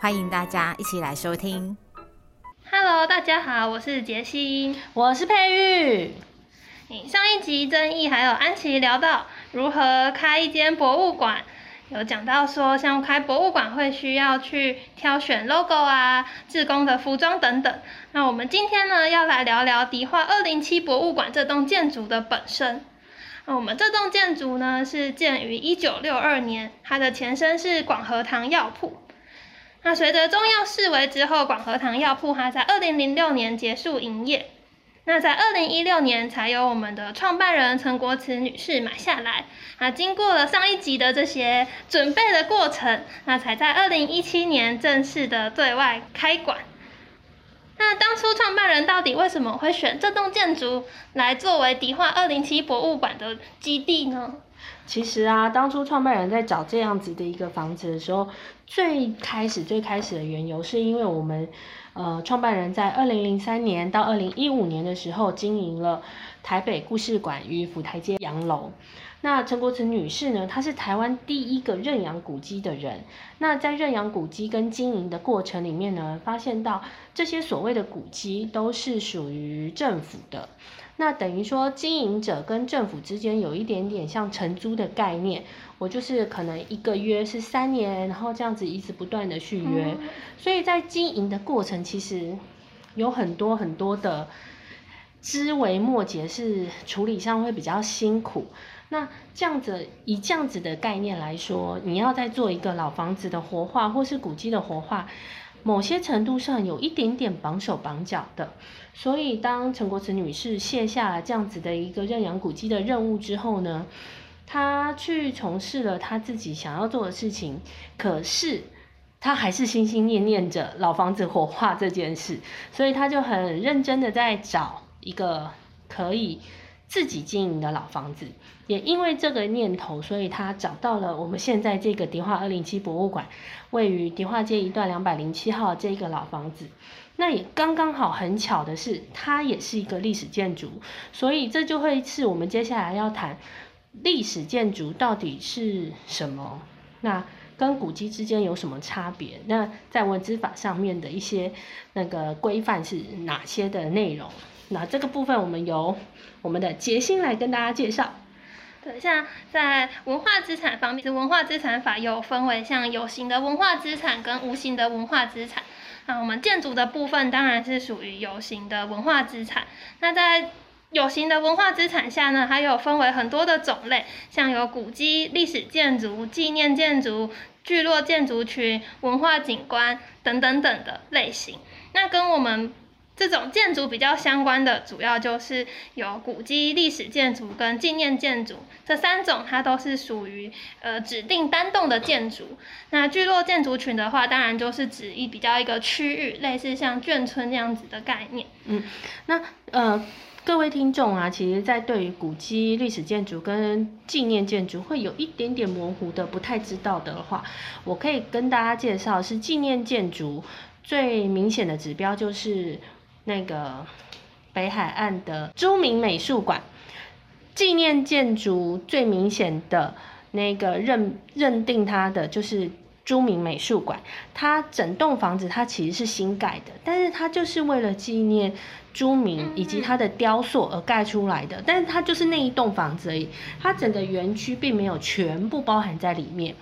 欢迎大家一起来收听。Hello，大家好，我是杰西。我是佩玉。上一集曾毅还有安琪聊到如何开一间博物馆，有讲到说像开博物馆会需要去挑选 logo 啊、志工的服装等等。那我们今天呢要来聊聊迪化二零七博物馆这栋建筑的本身。那我们这栋建筑呢是建于一九六二年，它的前身是广和堂药铺。那随着中药式微之后，广和堂药铺它在二零零六年结束营业。那在二零一六年才由我们的创办人陈国慈女士买下来。啊，经过了上一集的这些准备的过程，那才在二零一七年正式的对外开馆。那当初创办人到底为什么会选这栋建筑来作为迪化二零七博物馆的基地呢？其实啊，当初创办人在找这样子的一个房子的时候，最开始最开始的缘由是因为我们，呃，创办人在二零零三年到二零一五年的时候经营了台北故事馆与府台街洋楼。那陈国慈女士呢，她是台湾第一个认养古迹的人。那在认养古迹跟经营的过程里面呢，发现到这些所谓的古迹都是属于政府的。那等于说，经营者跟政府之间有一点点像承租的概念，我就是可能一个月是三年，然后这样子一直不断的续约，嗯所以在经营的过程其实有很多很多的枝微末节是处理上会比较辛苦。那这样子以这样子的概念来说，你要再做一个老房子的活化或是古迹的活化，某些程度上有一点点绑手绑脚的。所以，当陈国慈女士卸下了这样子的一个认养古迹的任务之后呢，他去从事了他自己想要做的事情，可是他还是心心念念着老房子火化这件事，所以他就很认真的在找一个可以自己经营的老房子。也因为这个念头，所以他找到了我们现在这个迪化二零七博物馆，位于迪化街一段两百零七号这个老房子。那也刚刚好，很巧的是，它也是一个历史建筑，所以这就会是我们接下来要谈历史建筑到底是什么，那跟古迹之间有什么差别？那在文字法上面的一些那个规范是哪些的内容？那这个部分我们由我们的杰心来跟大家介绍。对，像在文化资产方面，是文化资产法有分为像有形的文化资产跟无形的文化资产。那我们建筑的部分当然是属于有形的文化资产。那在有形的文化资产下呢，还有分为很多的种类，像有古迹、历史建筑、纪念建筑、聚落建筑群、文化景观等等等的类型。那跟我们这种建筑比较相关的，主要就是有古迹、历史建筑跟纪念建筑这三种，它都是属于呃指定单栋的建筑。那聚落建筑群的话，当然就是指一比较一个区域，类似像眷村这样子的概念。嗯那呃，各位听众啊，其实，在对于古迹、历史建筑跟纪念建筑会有一点点模糊的、不太知道的话，我可以跟大家介绍，是纪念建筑最明显的指标就是那个北海岸的朱明美术馆。纪念建筑最明显的那个认认定它的就是朱明美术馆，它整栋房子它其实是新盖的，但是它就是为了纪念朱明以及他的雕塑而盖出来的，但是它就是那一栋房子而已，它整个园区并没有全部包含在里面。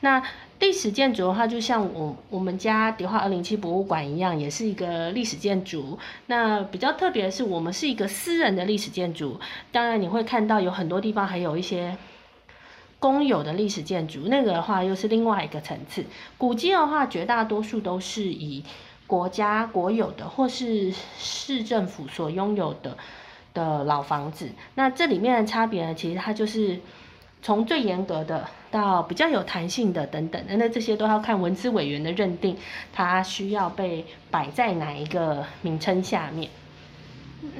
那历史建筑的话，就像我我们家迪化二零七博物馆一样，也是一个历史建筑。那比较特别的是，我们是一个私人的历史建筑。当然，你会看到有很多地方还有一些公有的历史建筑，那个的话又是另外一个层次。古迹的话，绝大多数都是以国家国有的或是市政府所拥有的的老房子。那这里面的差别呢，其实它就是从最严格的到比较有弹性的等等，那这些都要看文资委员的认定，它需要被摆在哪一个名称下面。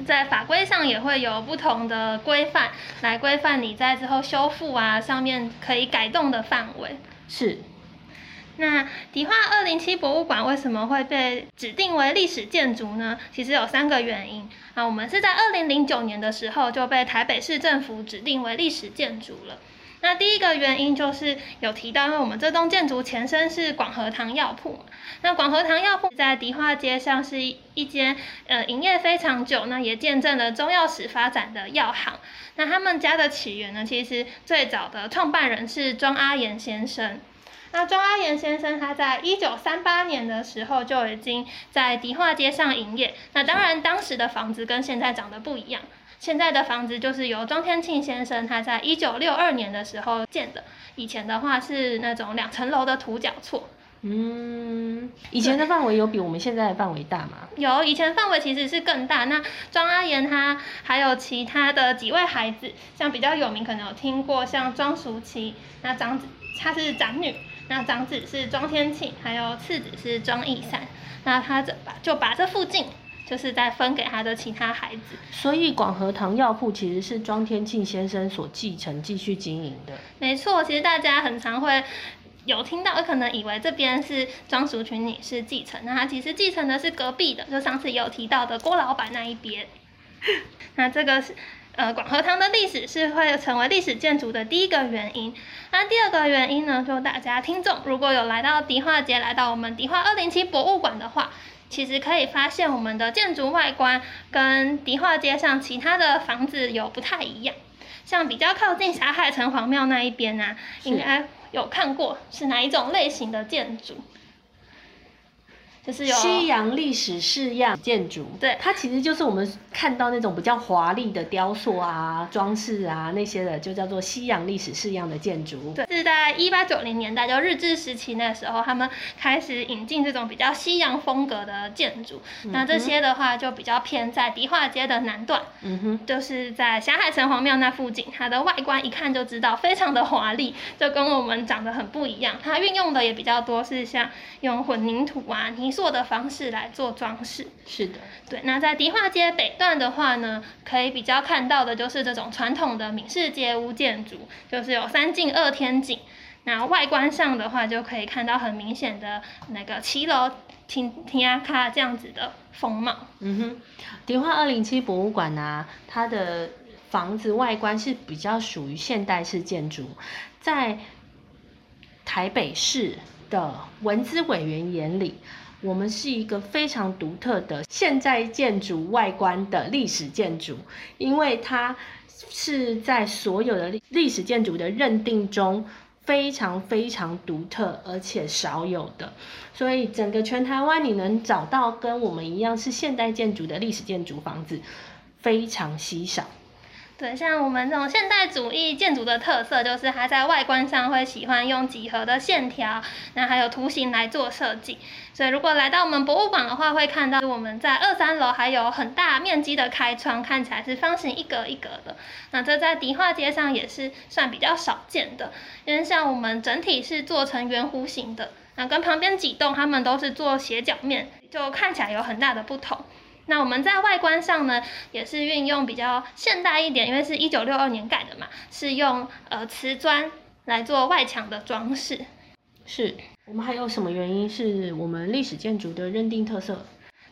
在法规上也会有不同的规范，来规范你在之后修复啊上面可以改动的范围。是。那迪化二零七博物馆为什么会被指定为历史建筑呢？其实有三个原因啊。我们是在二零零九年的时候就被台北市政府指定为历史建筑了。那第一个原因就是有提到，因为我们这栋建筑前身是广和堂药铺嘛。那广和堂药铺在迪化街上是一间呃营业非常久，那也见证了中药史发展的药行。那他们家的起源呢，其实最早的创办人是庄阿岩先生。那庄阿岩先生他在一九三八年的时候就已经在迪化街上营业。那当然，当时的房子跟现在长得不一样。现在的房子就是由庄天庆先生他在一九六二年的时候建的。以前的话是那种两层楼的土角厝。嗯，以前的范围有比我们现在的范围大吗？有，以前范围其实是更大。那庄阿言他还有其他的几位孩子，像比较有名，可能有听过像庄淑琪，那长子她是长女。那长子是庄天庆，还有次子是庄义善。那他这把就把这附近，就是在分给他的其他孩子。所以广和堂药铺其实是庄天庆先生所继承、继续经营的。没错，其实大家很常会有听到，可能以为这边是庄淑群女士继承，那她其实继承的是隔壁的，就上次有提到的郭老板那一边。那这个是。呃，广和堂的历史是会成为历史建筑的第一个原因。那第二个原因呢，就大家听众如果有来到迪化街，来到我们迪化二零七博物馆的话，其实可以发现我们的建筑外观跟迪化街上其他的房子有不太一样。像比较靠近霞海城隍庙那一边啊，应该有看过是哪一种类型的建筑？就是有西洋历史式样建筑，对，它其实就是我们看到那种比较华丽的雕塑啊、装饰啊那些的，就叫做西洋历史式样的建筑。对，是在一八九零年代，就日治时期那时候，他们开始引进这种比较西洋风格的建筑。那这些的话，就比较偏在迪化街的南段，嗯哼，就是在霞海城隍庙那附近，它的外观一看就知道非常的华丽，就跟我们长得很不一样。它运用的也比较多，是像用混凝土啊泥。做的方式来做装饰，是的，对。那在迪化街北段的话呢，可以比较看到的就是这种传统的闽式街屋建筑，就是有三进二天井。那外观上的话，就可以看到很明显的那个骑楼、停停亚卡这样子的风貌。嗯哼，迪化二零七博物馆呢，它的房子外观是比较属于现代式建筑，在台北市的文资委员眼里。我们是一个非常独特的现代建筑外观的历史建筑，因为它是在所有的历历史建筑的认定中非常非常独特而且少有的，所以整个全台湾你能找到跟我们一样是现代建筑的历史建筑房子非常稀少。对，像我们这种现代主义建筑的特色，就是它在外观上会喜欢用几何的线条，那还有图形来做设计。所以如果来到我们博物馆的话，会看到我们在二三楼还有很大面积的开窗，看起来是方形一格一格的。那这在迪化街上也是算比较少见的，因为像我们整体是做成圆弧形的，那跟旁边几栋他们都是做斜角面，就看起来有很大的不同。那我们在外观上呢，也是运用比较现代一点，因为是一九六二年盖的嘛，是用呃瓷砖来做外墙的装饰。是我们还有什么原因是我们历史建筑的认定特色？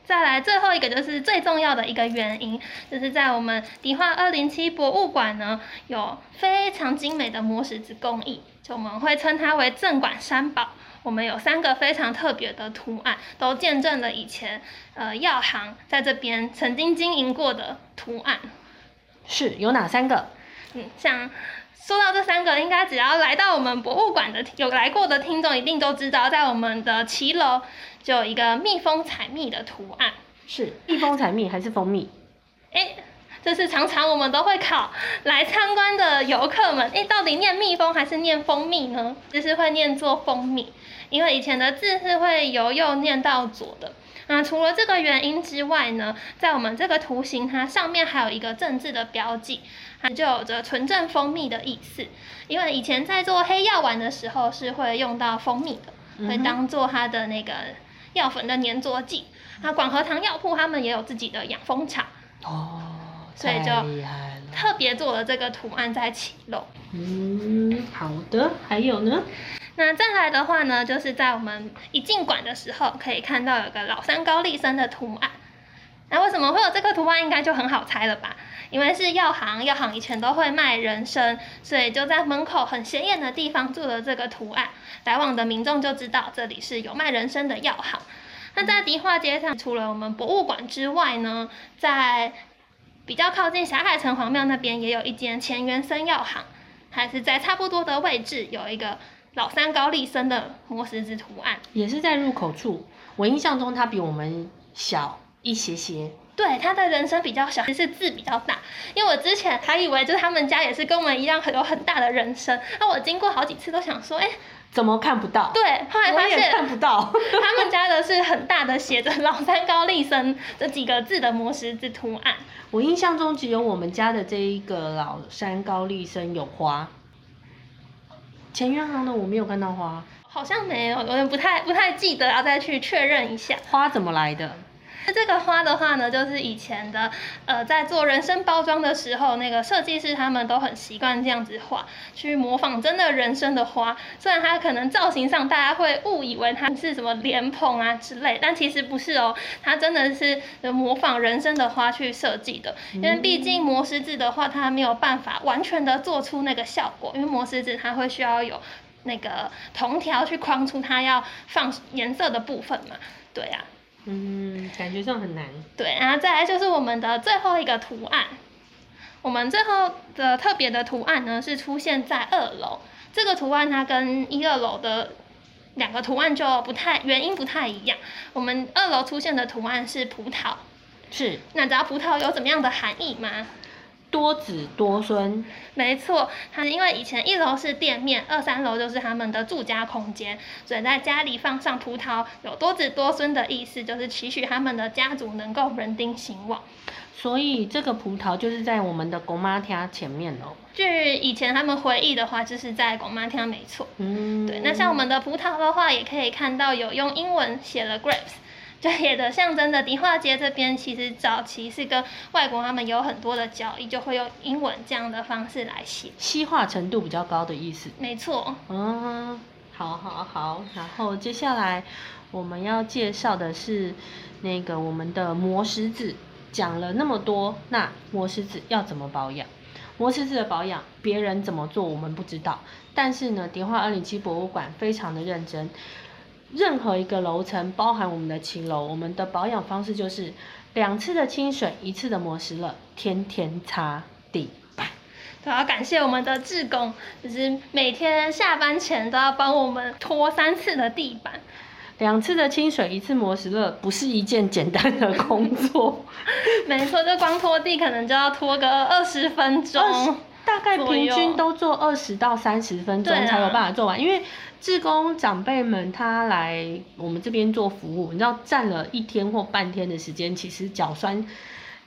再来最后一个就是最重要的一个原因，就是在我们迪化二零七博物馆呢，有非常精美的磨石子工艺，就我们会称它为镇馆三宝。我们有三个非常特别的图案，都见证了以前呃药行在这边曾经经营过的图案。是有哪三个？嗯，像说到这三个，应该只要来到我们博物馆的有来过的听众，一定都知道，在我们的骑楼就有一个蜜蜂采蜜的图案。是蜜蜂采蜜还是蜂蜜？哎，这是常常我们都会考来参观的游客们，诶，到底念蜜蜂还是念蜂蜜呢？就是会念作蜂蜜，因为以前的字是会由右念到左的。那除了这个原因之外呢，在我们这个图形它上面还有一个正字的标记，它就有着纯正蜂蜜的意思。因为以前在做黑药丸的时候是会用到蜂蜜的，会当做它的那个药粉的粘着剂。那广和堂药铺他们也有自己的养蜂场。哦，所以就。特别做了这个图案在起楼。嗯，好的，还有呢？那再来的话呢，就是在我们一进馆的时候，可以看到有个老三高丽参的图案。那为什么会有这个图案，应该就很好猜了吧？因为是药行，药行以前都会卖人参，所以就在门口很显眼的地方做了这个图案，来往的民众就知道这里是有卖人参的药行。那在迪化街上，除了我们博物馆之外呢，在比较靠近霞海城隍庙那边，也有一间乾元生药行，还是在差不多的位置有一个老三高丽参的磨石子图案。也是在入口处。我印象中它比我们小一些些。对，它的人参比较小，其实是字比较大。因为我之前还以为就是他们家也是跟我们一样很有很大的人生，那我经过好几次都想说，哎、怎么看不到？对，后来发现看不到。他们家的是很大的写着“老三高丽参”这几个字的磨石子图案。我印象中只有我们家的这一个老山高丽参有花，前院行的我没有看到花，好像没有，有点不太不太记得，要再去确认一下。花怎么来的？那 这个花的话呢，就是以前的呃，在做人参包装的时候，那个设计师他们都很习惯这样子画，去模仿真的人参的花。虽然它可能造型上大家会误以为它是什么莲蓬啊之类，但其实不是哦，它真的是模仿人参的花去设计的。因为毕竟磨石子的话，它没有办法完全的做出那个效果，因为磨石子它会需要有那个铜条去框出它要放颜色的部分嘛。对啊。嗯，感觉上很难。对，然后再来就是我们的最后一个图案。我们最后的特别的图案呢，是出现在二楼。这个图案它跟一二楼的两个图案就不太原因不太一样。我们二楼出现的图案是葡萄，是那知道葡萄有怎么样的含义吗？多子多孙，没错，他因为以前一楼是店面，二三楼就是他们的住家空间，所以在家里放上葡萄，有多子多孙的意思，就是期许他们的家族能够人丁兴旺。所以这个葡萄就是在我们的公妈家前面哦。据以前他们回忆的话，就是在广妈厅没错。嗯，对，那像我们的葡萄的话，也可以看到有用英文写了 grapes，就也的象征的迪化街这边，其实早期是跟外国他们有很多的交易，就会用英文这样的方式来写。西化程度比较高的意思。没错，嗯，好好好，然后接下来我们要介绍的是那个我们的磨石子，讲了那么多，那磨石子要怎么保养？磨石子的保养，别人怎么做我们不知道，但是呢，迪化二零七博物馆非常的认真，任何一个楼层，包含我们的骑楼，我们的保养方式就是两次的清水，一次的磨石了，天天擦地板。都要感谢我们的志工，就是每天下班前都要帮我们拖三次的地板。两次的清水，一次磨石乐，不是一件简单的工作。没错，就光拖地可能就要拖个二十分钟。大概平均都做二十到三十分钟才有办法做完，因为志工长辈们他来我们这边做服务，你知道站了一天或半天的时间，其实脚酸、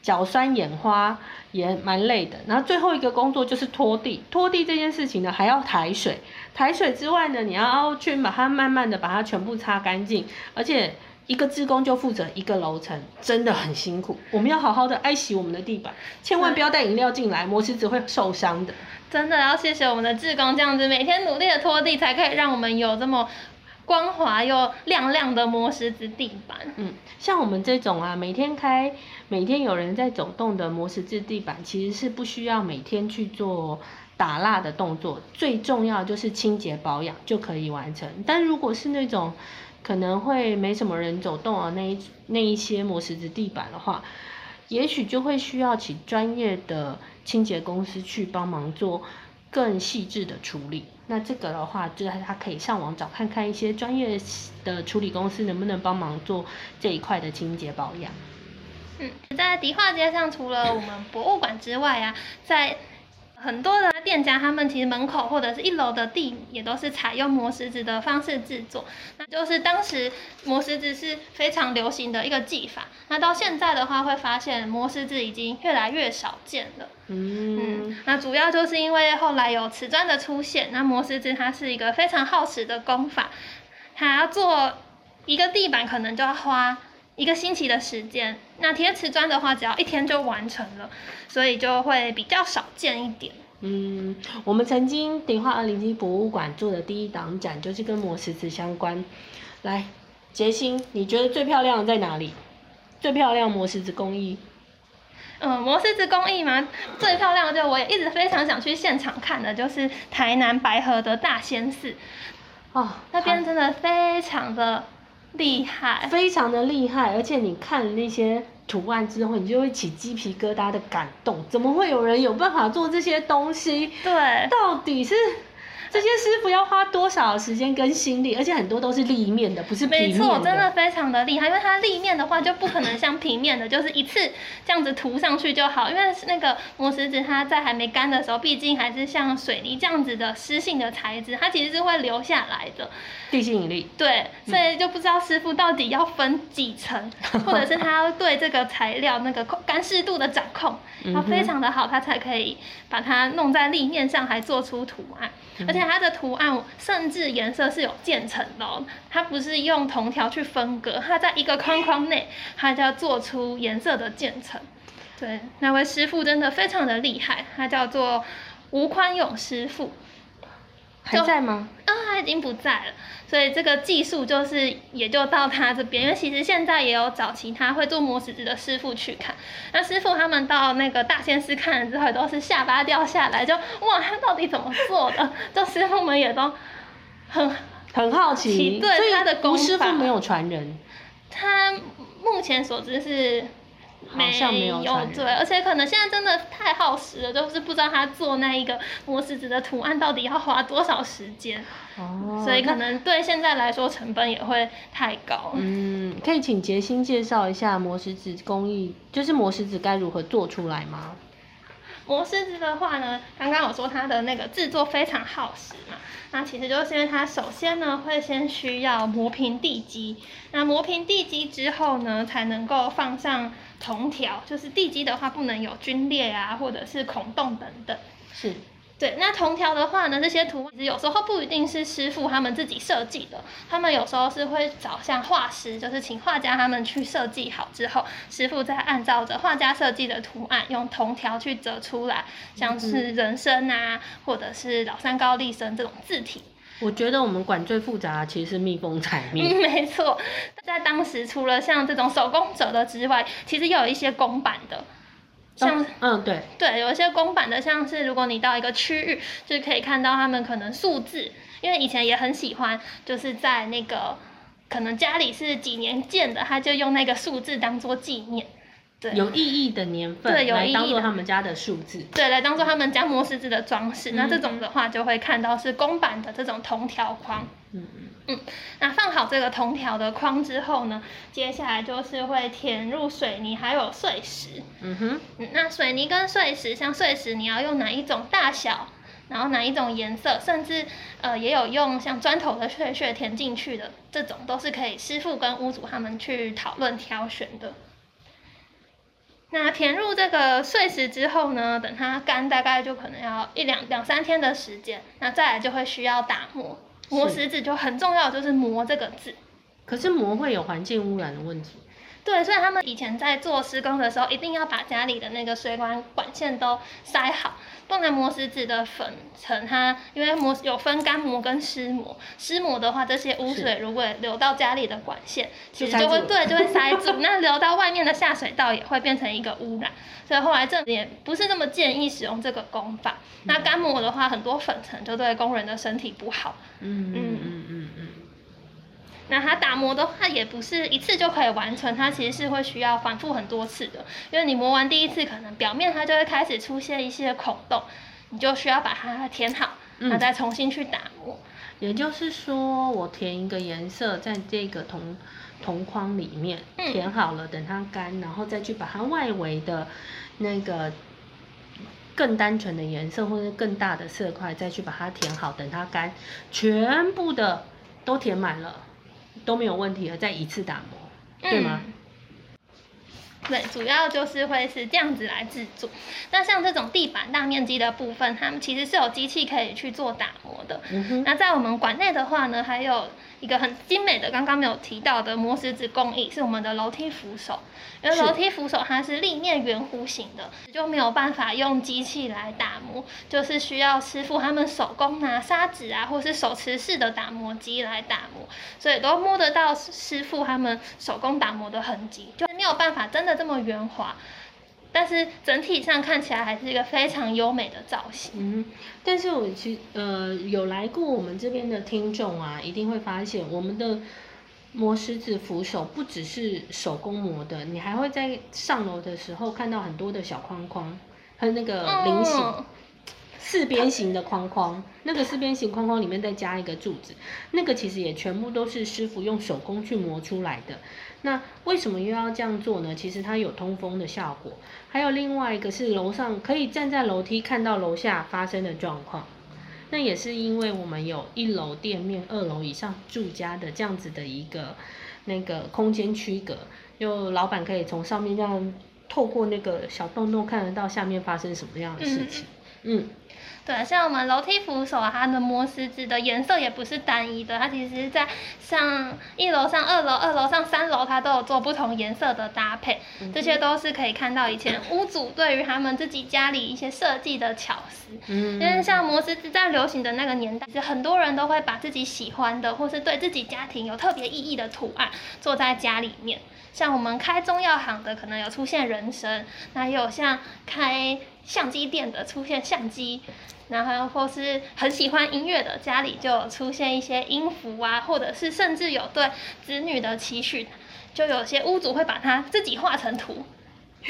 脚酸眼花也蛮累的。然后最后一个工作就是拖地，拖地这件事情呢还要抬水，抬水之外呢，你要去把它慢慢的把它全部擦干净，而且。一个志工就负责一个楼层，真的很辛苦。我们要好好的爱惜我们的地板，千万不要带饮料进来，磨石子会受伤的。真的要谢谢我们的志工，这样子每天努力的拖地，才可以让我们有这么光滑又亮亮的磨石子地板。嗯，像我们这种啊，每天开，每天有人在走动的磨石子地板，其实是不需要每天去做打蜡的动作，最重要就是清洁保养就可以完成。但如果是那种可能会没什么人走动啊，那一那一些磨石子地板的话，也许就会需要请专业的清洁公司去帮忙做更细致的处理。那这个的话，就是他可以上网找看看一些专业的处理公司能不能帮忙做这一块的清洁保养。嗯，在迪化街上，除了我们博物馆之外啊，在很多的店家，他们其实门口或者是一楼的地也都是采用磨石子的方式制作，那就是当时磨石子是非常流行的一个技法。那到现在的话，会发现磨石子已经越来越少见了。嗯，那主要就是因为后来有瓷砖的出现，那磨石子它是一个非常耗时的工法，它要做一个地板可能就要花。一个星期的时间，那贴瓷砖的话，只要一天就完成了，所以就会比较少见一点。嗯，我们曾经鼎化二零一博物馆做的第一档展就是跟磨石子相关。来，杰星，你觉得最漂亮的在哪里？最漂亮磨石子工艺？嗯，磨石子工艺嘛？最漂亮的就我也一直非常想去现场看的，就是台南白河的大仙寺。哦，那边真的非常的。厉害，非常的厉害，而且你看那些图案之后，你就会起鸡皮疙瘩的感动。怎么会有人有办法做这些东西？对，到底是？这些师傅要花多少时间跟心力，而且很多都是立面的，不是平面的。没错，真的非常的厉害，因为它立面的话就不可能像平面的，就是一次这样子涂上去就好。因为那个磨石子它在还没干的时候，毕竟还是像水泥这样子的湿性的材质，它其实是会留下来的。地心引力。对，所以就不知道师傅到底要分几层，或者是他要对这个材料那个干湿度的掌控要非常的好，他才可以把它弄在立面上，还做出图案。而且它的图案甚至颜色是有渐层的，哦它不是用铜条去分割，它在一个框框内，它就要做出颜色的渐层。对，那位师傅真的非常的厉害，他叫做吴宽勇师傅。还在吗？啊，他已经不在了，所以这个技术就是也就到他这边。因为其实现在也有找其他会做磨石子的师傅去看，那师傅他们到那个大仙师看了之后，都是下巴掉下来，就哇，他到底怎么做的？就师傅们也都很很好奇，对他的功师傅没有传人，他目前所知是。没有对，而且可能现在真的太耗时了，就是不知道他做那一个磨石子的图案到底要花多少时间，哦，所以可能对现在来说成本也会太高。嗯，可以请杰星介绍一下磨石子工艺，就是磨石子该如何做出来吗？磨狮子的话呢，刚刚我说它的那个制作非常耗时嘛，那其实就是因为它首先呢会先需要磨平地基，那磨平地基之后呢，才能够放上。铜条就是地基的话，不能有皲裂啊，或者是孔洞等等。是，对。那铜条的话呢，这些图其实有时候不一定是师傅他们自己设计的，他们有时候是会找像画师，就是请画家他们去设计好之后，师傅再按照着画家设计的图案，用铜条去折出来，像是人参啊，或者是老三高丽参这种字体。我觉得我们馆最复杂其实是蜜蜂采蜜。没错，在当时除了像这种手工折的之外，其实有一些公版的，像嗯对对，有一些公版的，像是如果你到一个区域，就可以看到他们可能数字，因为以前也很喜欢，就是在那个可能家里是几年建的，他就用那个数字当做纪念。对有意义的年份，对，来当做他们家的数字，对，来当做他们家磨石子的装饰。那这种的话，就会看到是公版的这种铜条框。嗯嗯嗯。那放好这个铜条的框之后呢，接下来就是会填入水泥还有碎石。嗯哼。那水泥跟碎石，像碎石你要用哪一种大小，然后哪一种颜色，甚至呃也有用像砖头的碎屑填进去的，这种都是可以师傅跟屋主他们去讨论挑选的。那填入这个碎石之后呢，等它干，大概就可能要一两两三天的时间。那再来就会需要打磨，磨石子就很重要，就是磨这个字。可是磨会有环境污染的问题。对，所以他们以前在做施工的时候，一定要把家里的那个水管管线都塞好。不能磨石子的粉尘，它因为磨有分干磨跟湿磨，湿磨的话，这些污水如果流到家里的管线，其实就会对就会塞住，那流到外面的下水道也会变成一个污染。所以后来这也不是那么建议使用这个工法。那干磨的话，很多粉尘就对工人的身体不好。嗯嗯嗯嗯嗯。那它打磨的话，也不是一次就可以完成，它其实是会需要反复很多次的。因为你磨完第一次，可能表面它就会开始出现一些孔洞，你就需要把它填好，那再重新去打磨。也就是说，我填一个颜色在这个铜铜框里面，嗯填好了，等它干，然后再去把它外围的那个更单纯的颜色或者更大的色块再去把它填好，等它干，全部的都填满了，都没有问题了，再一次打磨，对吗？嗯对，主要就是会是这样子来制作。那像这种地板大面积的部分，它们其实是有机器可以去做打磨的。嗯，那在我们馆内的话呢，还有一个很精美的，刚刚没有提到的磨石子工艺，是我们的楼梯扶手。因为楼梯扶手它是立面圆弧形的，就没有办法用机器来打磨，就是需要师傅他们手工拿砂纸啊，或是手持式的打磨机来打磨，所以都摸得到师傅他们手工打磨的痕迹，就没有办法真的这么圆滑。但是整体上看起来还是一个非常优美的造型。嗯，但是我其实呃有来过我们这边的听众啊，一定会发现我们的磨石子扶手不只是手工磨的，你还会在上楼的时候看到很多的小框框和那个菱形。嗯四边形的框框，那个四边形框框里面再加一个柱子，那个其实也全部都是师傅用手工去磨出来的。那为什么又要这样做呢？其实它有通风的效果，还有另外一个是楼上可以站在楼梯看到楼下发生的状况。那也是因为我们有一楼店面、二楼以上住家的这样子的一个那个空间区隔，就老板可以从上面这样透过那个小洞洞看得到下面发生什么样的事情。对，像我们楼梯扶手啊，它的磨石子的颜色也不是单一的，它其实在上一楼上、二楼、二楼上、三楼，它都有做不同颜色的搭配，这些都是可以看到以前屋主对于他们自己家里一些设计的巧思。嗯，因为像磨石子在流行的那个年代，其实很多人都会把自己喜欢的，或是对自己家庭有特别意义的图案做在家里面。像我们开中药行的，可能有出现人参，那也有像开相机店的出现相机，然后或是很喜欢音乐的，家里就有出现一些音符啊，或者是甚至有对子女的期许，就有些屋主会把它自己画成图，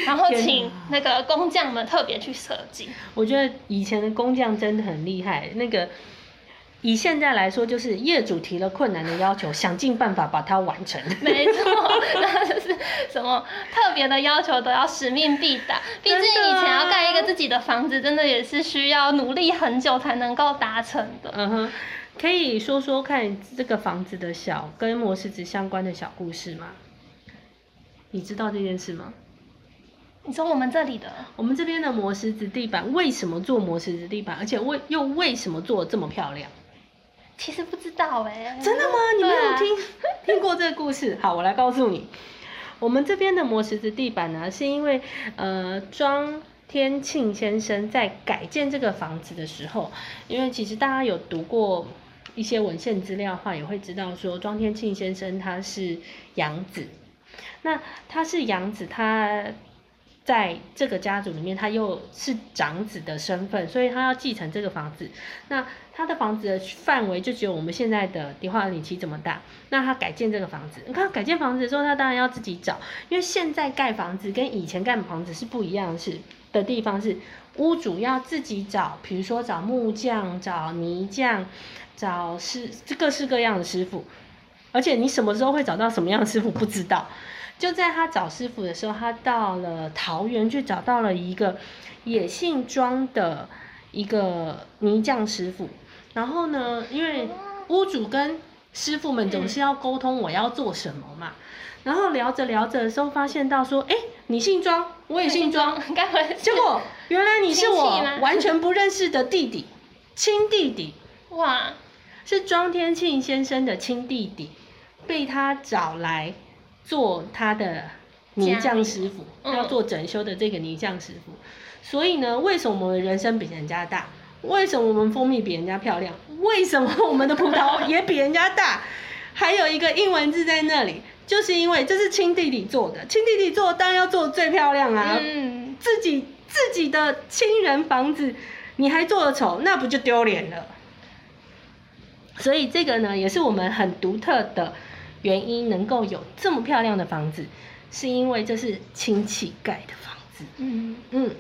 然后请那个工匠们特别去设计。我觉得以前的工匠真的很厉害。那个以现在来说，就是业主提了困难的要求，想尽办法把它完成。没错，那就是什么特别的要求都要使命必达。毕竟以前要盖一个自己的房子，真的也是需要努力很久才能够达成的。嗯哼，可以说说看这个房子的小跟磨石子相关的小故事吗？你知道这件事吗？你说我们这里的，我们这边的磨石子地板为什么做磨石子地板，而且为又为什么做得这么漂亮？其实不知道哎、真的吗？你没有听、听过这个故事？好，我来告诉你，我们这边的磨石子地板呢，是因为呃庄天庆先生在改建这个房子的时候，因为其实大家有读过一些文献资料的话，也会知道说庄天庆先生他是养子，那他是养子，他。在这个家族里面，他又是长子的身份，所以他要继承这个房子。那他的房子的范围就只有我们现在的迪化里奇这么大。那他改建这个房子，你看改建房子的时候，他当然要自己找，因为现在盖房子跟以前盖房子是不一样的是的地方是，屋主要自己找，比如说找木匠、找泥匠、找师各式各样的师傅，而且你什么时候会找到什么样的师傅不知道。就在他找师傅的时候，他到了桃园去找到了一个也姓庄的一个泥匠师傅。然后呢，因为屋主跟师傅们总是要沟通我要做什么嘛。然后聊着聊着的时候，发现到说，哎，你姓庄，我也姓庄，结果原来你是我完全不认识的弟弟，亲弟弟。哇，是庄天庆先生的亲弟弟，被他找来做他的泥匠师傅，嗯要做整修的这个泥匠师傅。所以呢，为什么我们人参比人家大？为什么我们蜂蜜比人家漂亮？为什么我们的葡萄 也比人家大？还有一个英文字在那里，就是因为这是亲弟弟做的，亲弟弟做当然要做最漂亮啊。嗯，自己自己的亲人房子，你还做的丑，那不就丢脸了？所以这个呢，也是我们很独特的原因，能够有这么漂亮的房子，是因为这是亲戚盖的房子。嗯。嗯，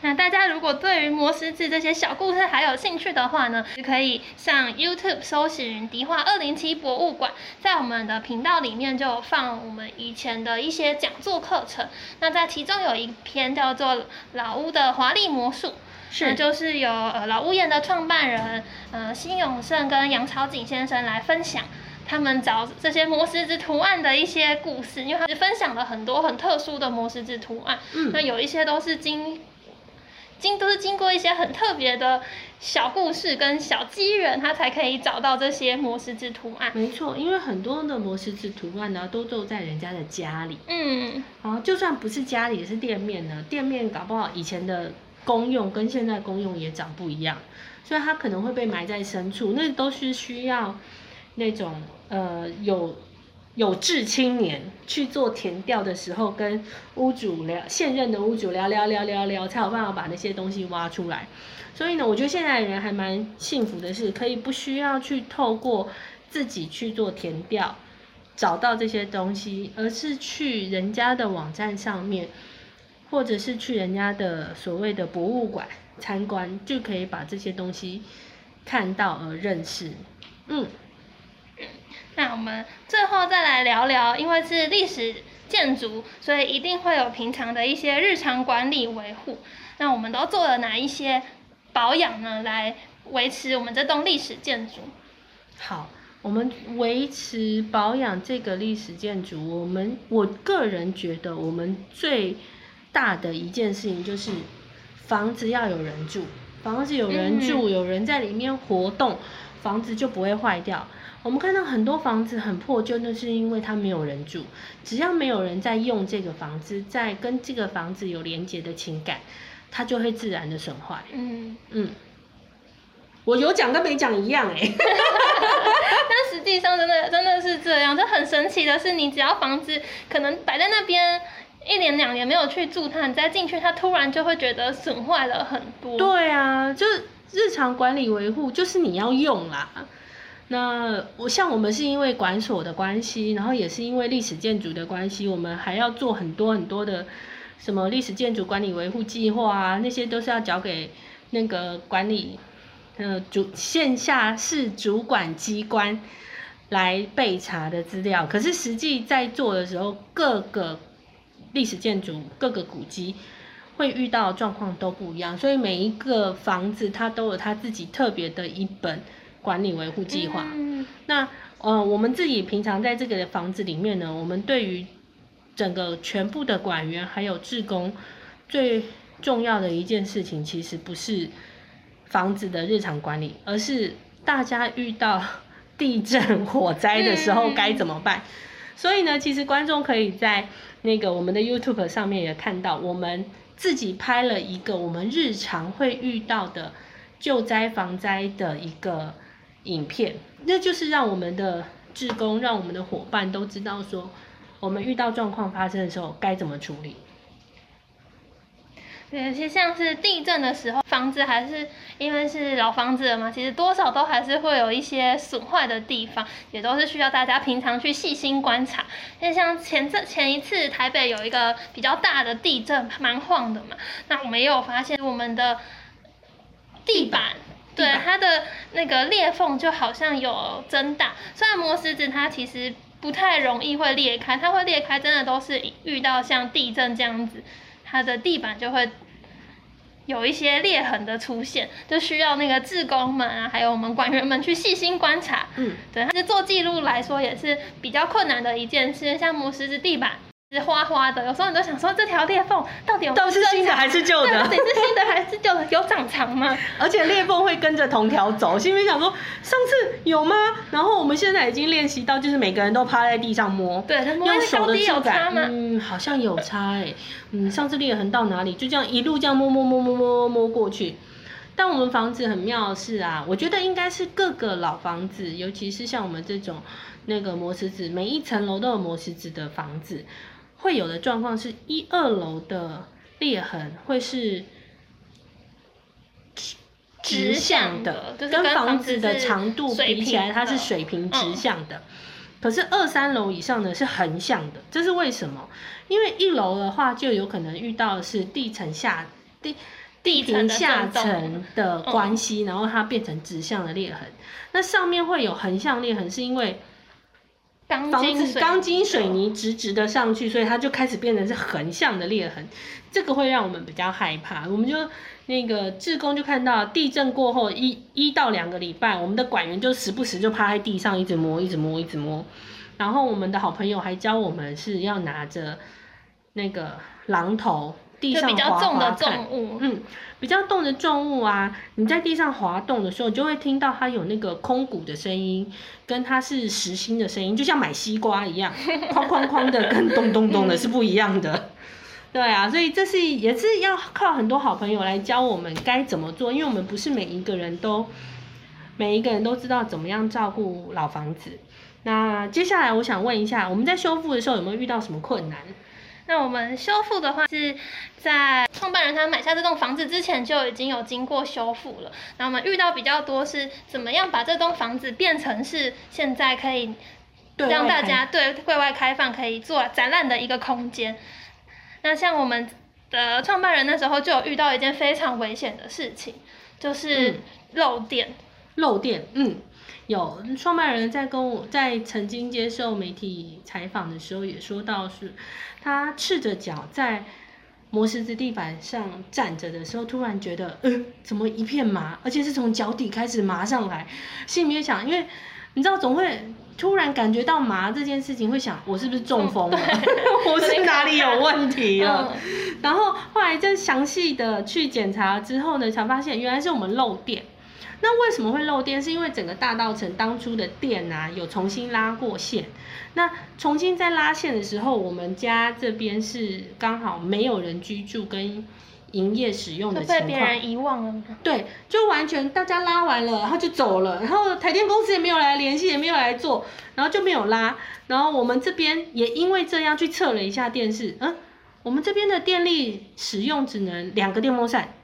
那大家如果对于摩石子这些小故事还有兴趣的话呢，就可以上 YouTube 搜寻迪化二零七博物馆，在我们的频道里面就有放我们以前的一些讲座课程。那在其中有一篇叫做《老屋的华丽魔术》，是就是由呃老屋宴的创办人呃辛永胜跟杨朝景先生来分享。他们找这些魔石子图案的一些故事，因为他是分享了很多很特殊的魔石子图案，嗯那有一些都是经经都是经过一些很特别的小故事跟小机缘，他才可以找到这些魔石子图案。没错，因为很多的魔石子图案呢，都做在人家的家里。嗯，啊，就算不是家里，也是店面呢，店面搞不好以前的公用跟现在公用也长不一样，所以它可能会被埋在深处，那都是需要那种呃有有志青年去做填调的时候，跟屋主聊现任的屋主聊聊聊聊聊，才有办法把那些东西挖出来。所以呢，我觉得现在的人还蛮幸福的是，可以不需要去透过自己去做填调。找到这些东西，而是去人家的网站上面，或者是去人家的所谓的博物馆参观，就可以把这些东西看到而认识。嗯，那我们最后再来聊聊，因为是历史建筑，所以一定会有平常的一些日常管理维护。那我们都做了哪一些保养呢？来维持我们这栋历史建筑？好，我们维持保养这个历史建筑，我们我个人觉得，我们最大的一件事情就是房子要有人住，房子有人住，有人在里面活动，房子就不会坏掉。我们看到很多房子很破旧，那是因为它没有人住。只要没有人在用这个房子，在跟这个房子有连接的情感，它就会自然的损坏。嗯，嗯，我有讲跟没讲一样哎、但实际上真的真的是这样，就很神奇的是，你只要房子可能摆在那边一年两年没有去住它，你再进去，它突然就会觉得损坏了很多。对啊，就是日常管理维护，就是你要用啦。那我像我们是因为管所的关系，然后也是因为历史建筑的关系，我们还要做很多很多的什么历史建筑管理维护计划啊，那些都是要交给那个管理呃主线下市主管机关来备查的资料。可是实际在做的时候，各个历史建筑、各个古迹。会遇到状况都不一样，所以每一个房子它都有它自己特别的一本管理维护计划。嗯那呃，我们自己平常在这个房子里面呢，我们对于整个全部的管员还有志工，最重要的一件事情，其实不是房子的日常管理，而是大家遇到地震、火灾的时候嗯该怎么办。所以呢，其实观众可以在那个我们的 YouTube 上面也看到，我们自己拍了一个我们日常会遇到的救灾防灾的一个影片，那就是让我们的志工、让我们的伙伴都知道说，我们遇到状况发生的时候该怎么处理。对，其实像是地震的时候，房子还是因为是老房子了嘛，其实多少都还是会有一些损坏的地方，也都是需要大家平常去细心观察。因为像前这前一次台北有一个比较大的地震，蛮晃的嘛，那我们也有发现我们的地板。对它的那个裂缝就好像有增大，虽然磨石子它其实不太容易会裂开，它会裂开真的都是遇到像地震这样子，它的地板就会有一些裂痕的出现，就需要那个志工们啊，还有我们管员们去细心观察。嗯，对，它是做记录来说也是比较困难的一件事，像磨石子地板是花花的，有时候你都想说这条裂缝到底有到底是新的还是旧的，到底？是新的还是旧的？有长长吗？而且裂缝会跟着同条走，心里想说上次有吗？然后我们现在已经练习到，就是每个人都趴在地上摸，对，它摸用那手的触感，吗？嗯，好像有差哎、嗯，上次裂痕到哪里，就这样一路这样摸摸摸摸摸摸摸过去。但我们房子很妙的是啊，我觉得应该是各个老房子，尤其是像我们这种那个磨石子，每一层楼都有磨石子的房子，会有的状况是一二楼的裂痕会是直向的，就是跟跟房房子子的长度比起来，它是水平直嗯向的。可是二三楼以上呢是横向的，这是为什么？因为一楼的话就有可能遇到的是地层下地地平下震动层的关系，然后它变成直向的裂痕。那上面会有横向裂痕，是因为钢筋钢筋水泥直直的上去，所以它就开始变成是横向的裂痕，这个会让我们比较害怕。我们就那个志工就看到地震过后一一到两个礼拜，我们的管员就时不时就趴在地上一直摸，一直摸，一直摸。然后我们的好朋友还教我们是要拿着那个榔头，地就比较上滑重的重物，嗯，比较重的重物啊，你在地上滑动的时候，你就会听到它有那个空鼓的声音，跟它是实心的声音，就像买西瓜一样，哐哐哐的跟咚咚咚的是不一样的。对啊，所以这是也是要靠很多好朋友来教我们该怎么做，因为我们不是每一个人都每一个人都知道怎么样照顾老房子。那接下来我想问一下，我们在修复的时候有没有遇到什么困难？那我们修复的话，是在创办人他买下这栋房子之前就已经有经过修复了。那我们遇到比较多是怎么样把这栋房子变成是现在可以对让大家对对外开放，可以做展览的一个空间。那像我们的创办人那时候就有遇到一件非常危险的事情，就是嗯漏电。漏电，嗯，有创办人在跟我在曾经接受媒体采访的时候也说到是，他赤着脚在磨石子地板上站着的时候，突然觉得，嗯、怎么一片麻，而且是从脚底开始麻上来，心里面想，因为你知道总会。突然感觉到麻这件事情，会想我是不是中风了？我是哪里有问题了？嗯，然后后来再详细的去检查之后呢，才发现原来是我们漏电。那为什么会漏电？是因为整个大道城当初的电啊有重新拉过线。那重新在拉线的时候，我们家这边是刚好没有人居住跟营业使用就的情况。被别人遗忘了？对，就完全大家拉完了，然后就走了，然后台电公司也没有来联系，也没有来做，然后就没有拉。然后我们这边也因为这样去测了一下电视，嗯，我们这边的电力使用只能两个电风扇，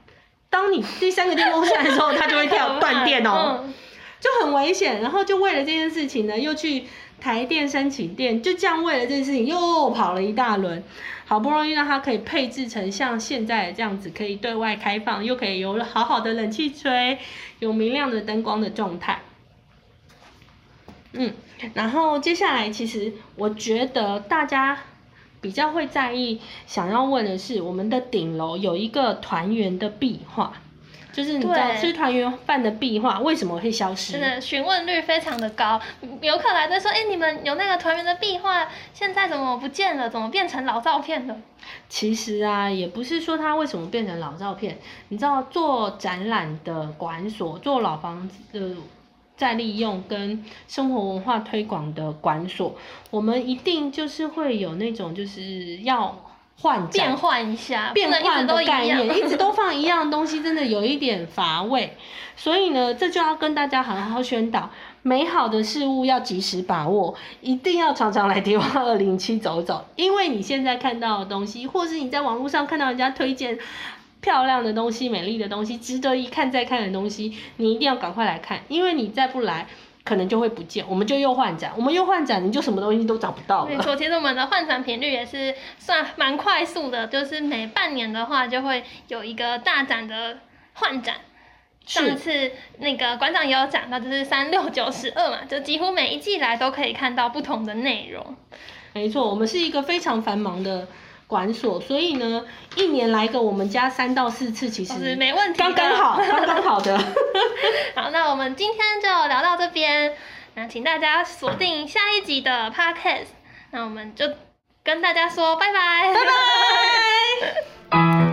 当你第三个电风扇的时候，它就会跳 断电哦。嗯就很危险。然后就为了这件事情呢，又去台电申请电，就这样为了这件事情又跑了一大轮，好不容易让它可以配置成像现在这样子，可以对外开放，又可以有好好的冷气吹，有明亮的灯光的状态。嗯，然后接下来其实我觉得大家比较会在意，想要问的是，我们的顶楼有一个团圆的壁画。就是你知道吃团圆饭的壁画为什么会消失？真的询问率非常的高，游客来都说：“哎、你们有那个团圆的壁画，现在怎么不见了？怎么变成老照片了其实啊，也不是说它为什么变成老照片，你知道做展览的馆所，做老房子的再利用跟生活文化推广的馆所，我们一定就是会有那种就是要换？”展变换一下，变换。的概念，一直都放一样的 东西，真的有一点乏味。所以呢，这就要跟大家好好宣导，美好的事物要及时把握，一定要常常来迪化二零七走走，因为你现在看到的东西，或是你在网络上看到人家推荐漂亮的东西、美丽的东西、值得一看再看的东西，你一定要赶快来看，因为你再不来。可能就会不见，我们就又换展，我们又换展，你就什么东西都找不到了。没错，其实我们的换展频率也是算蛮快速的，就是每半年的话就会有一个大展的换展。上次那个馆长也有讲到，就是三六九十二嘛，就几乎每一季来都可以看到不同的内容。没错，我们是一个非常繁忙的馆所，所以呢，一年来个我们家三到四次，其实没问题刚刚好，刚刚好的。好，那我们今天就聊到这边，那请大家锁定下一集的 podcast，那我们就跟大家说拜拜，拜拜。